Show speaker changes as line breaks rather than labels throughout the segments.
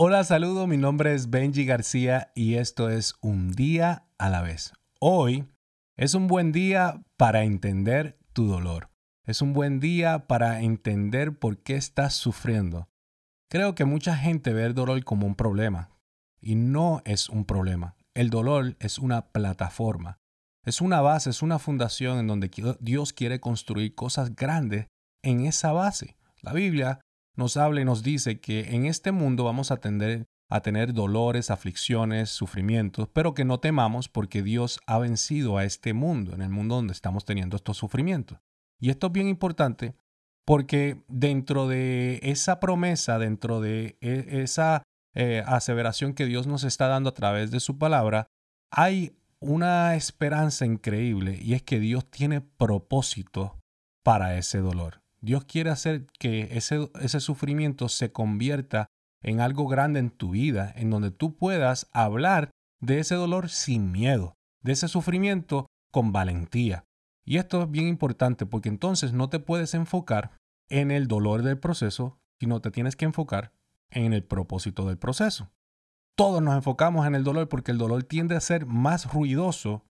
Hola, saludo, mi nombre es Benji García y esto es Un día a la vez. Hoy es un buen día para entender tu dolor. Es un buen día para entender por qué estás sufriendo. Creo que mucha gente ve el dolor como un problema y no es un problema. El dolor es una plataforma, es una base, es una fundación en donde Dios quiere construir cosas grandes en esa base. La Biblia nos habla y nos dice que en este mundo vamos a, tender, a tener dolores, aflicciones, sufrimientos, pero que no temamos porque Dios ha vencido a este mundo, en el mundo donde estamos teniendo estos sufrimientos. Y esto es bien importante porque dentro de esa promesa, dentro de e, esa eh, aseveración que Dios nos está dando a través de su palabra, hay una esperanza increíble y es que Dios tiene propósito para ese dolor. Dios quiere hacer que ese, sufrimiento se convierta en algo grande en tu vida, en donde tú puedas hablar de ese dolor sin miedo, de ese sufrimiento con valentía. Y esto es bien importante porque entonces no te puedes enfocar en el dolor del proceso, sino te tienes que enfocar en el propósito del proceso. Todos nos enfocamos en el dolor porque el dolor tiende a ser más ruidoso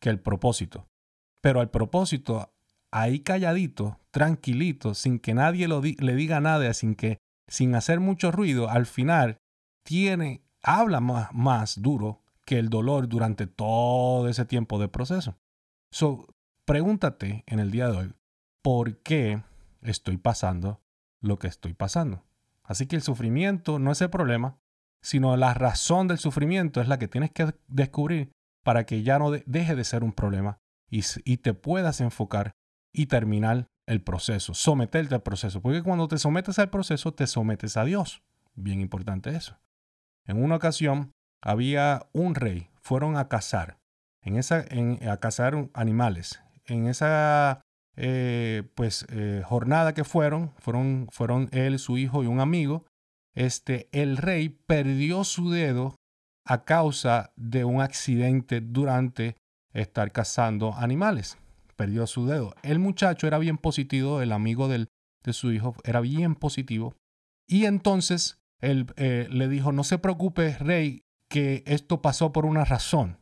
que el propósito. Pero al propósito ahí calladito, tranquilito, sin que nadie le diga nada, sin que, sin hacer mucho ruido, al final tiene, habla más, más duro que el dolor durante todo ese tiempo de proceso. So, pregúntate en el día de hoy, ¿por qué estoy pasando lo que estoy pasando? Así que el sufrimiento no es el problema, sino la razón del sufrimiento es la que tienes que descubrir para que ya no deje de ser un problema y, y te puedas enfocar y terminar el proceso, someterte al proceso. Porque cuando te sometes al proceso, te sometes a Dios. Bien importante eso. En una ocasión había un rey, fueron a cazar, en esa, en, a cazar animales. En esa eh, pues, eh, jornada que fueron, fueron, fueron él, su hijo y un amigo, este, el rey perdió su dedo a causa de un accidente durante estar cazando animales perdió su dedo. El muchacho era bien positivo, el amigo del, de su hijo era bien positivo. Y entonces él eh, le dijo, no se preocupe, rey, que esto pasó por una razón.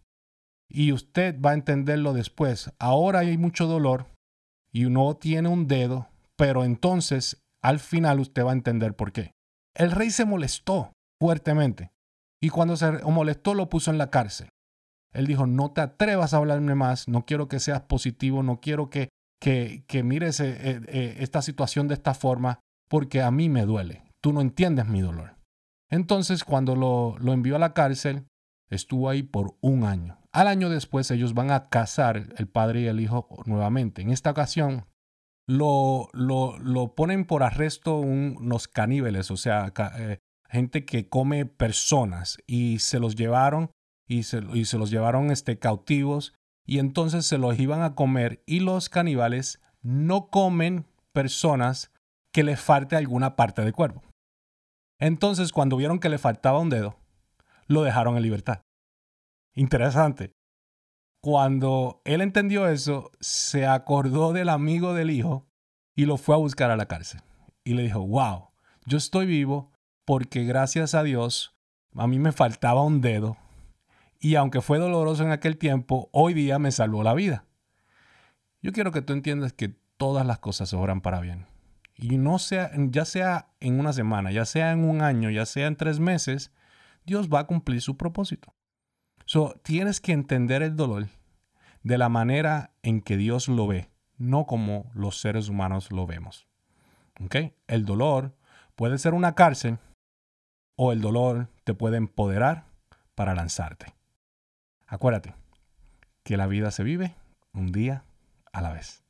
Y usted va a entenderlo después. Ahora hay mucho dolor y uno tiene un dedo, pero entonces al final usted va a entender por qué. El rey se molestó fuertemente y cuando se molestó lo puso en la cárcel. Él dijo, no te atrevas a hablarme más, no quiero que seas positivo, no quiero que, que, que mires eh, eh, eh, esta situación de esta forma, porque a mí me duele, tú no entiendes mi dolor. Entonces, cuando lo, lo envió a la cárcel, estuvo ahí por un año. Al año después, ellos van a casar el padre y el hijo nuevamente. En esta ocasión, lo, lo, lo ponen por arresto unos caníbales, o sea, gente que come personas, y se los llevaron y se, los llevaron este, cautivos y entonces se los iban a comer y los caníbales no comen personas que les falte alguna parte del cuerpo. Entonces cuando vieron que le faltaba un dedo, lo dejaron en libertad. Interesante. Cuando él entendió eso, se acordó del amigo del hijo y lo fue a buscar a la cárcel. Y le dijo, wow, yo estoy vivo porque gracias a Dios a mí me faltaba un dedo y aunque fue doloroso en aquel tiempo, hoy día me salvó la vida. Yo quiero que tú entiendas que todas las cosas obran para bien. Y no sea, ya sea en una semana, ya sea en un año, ya sea en tres meses, Dios va a cumplir su propósito. So, tienes que entender el dolor de la manera en que Dios lo ve, no como los seres humanos lo vemos. ¿Okay? El dolor puede ser una cárcel o el dolor te puede empoderar para lanzarte. Acuérdate que la vida se vive un día a la vez.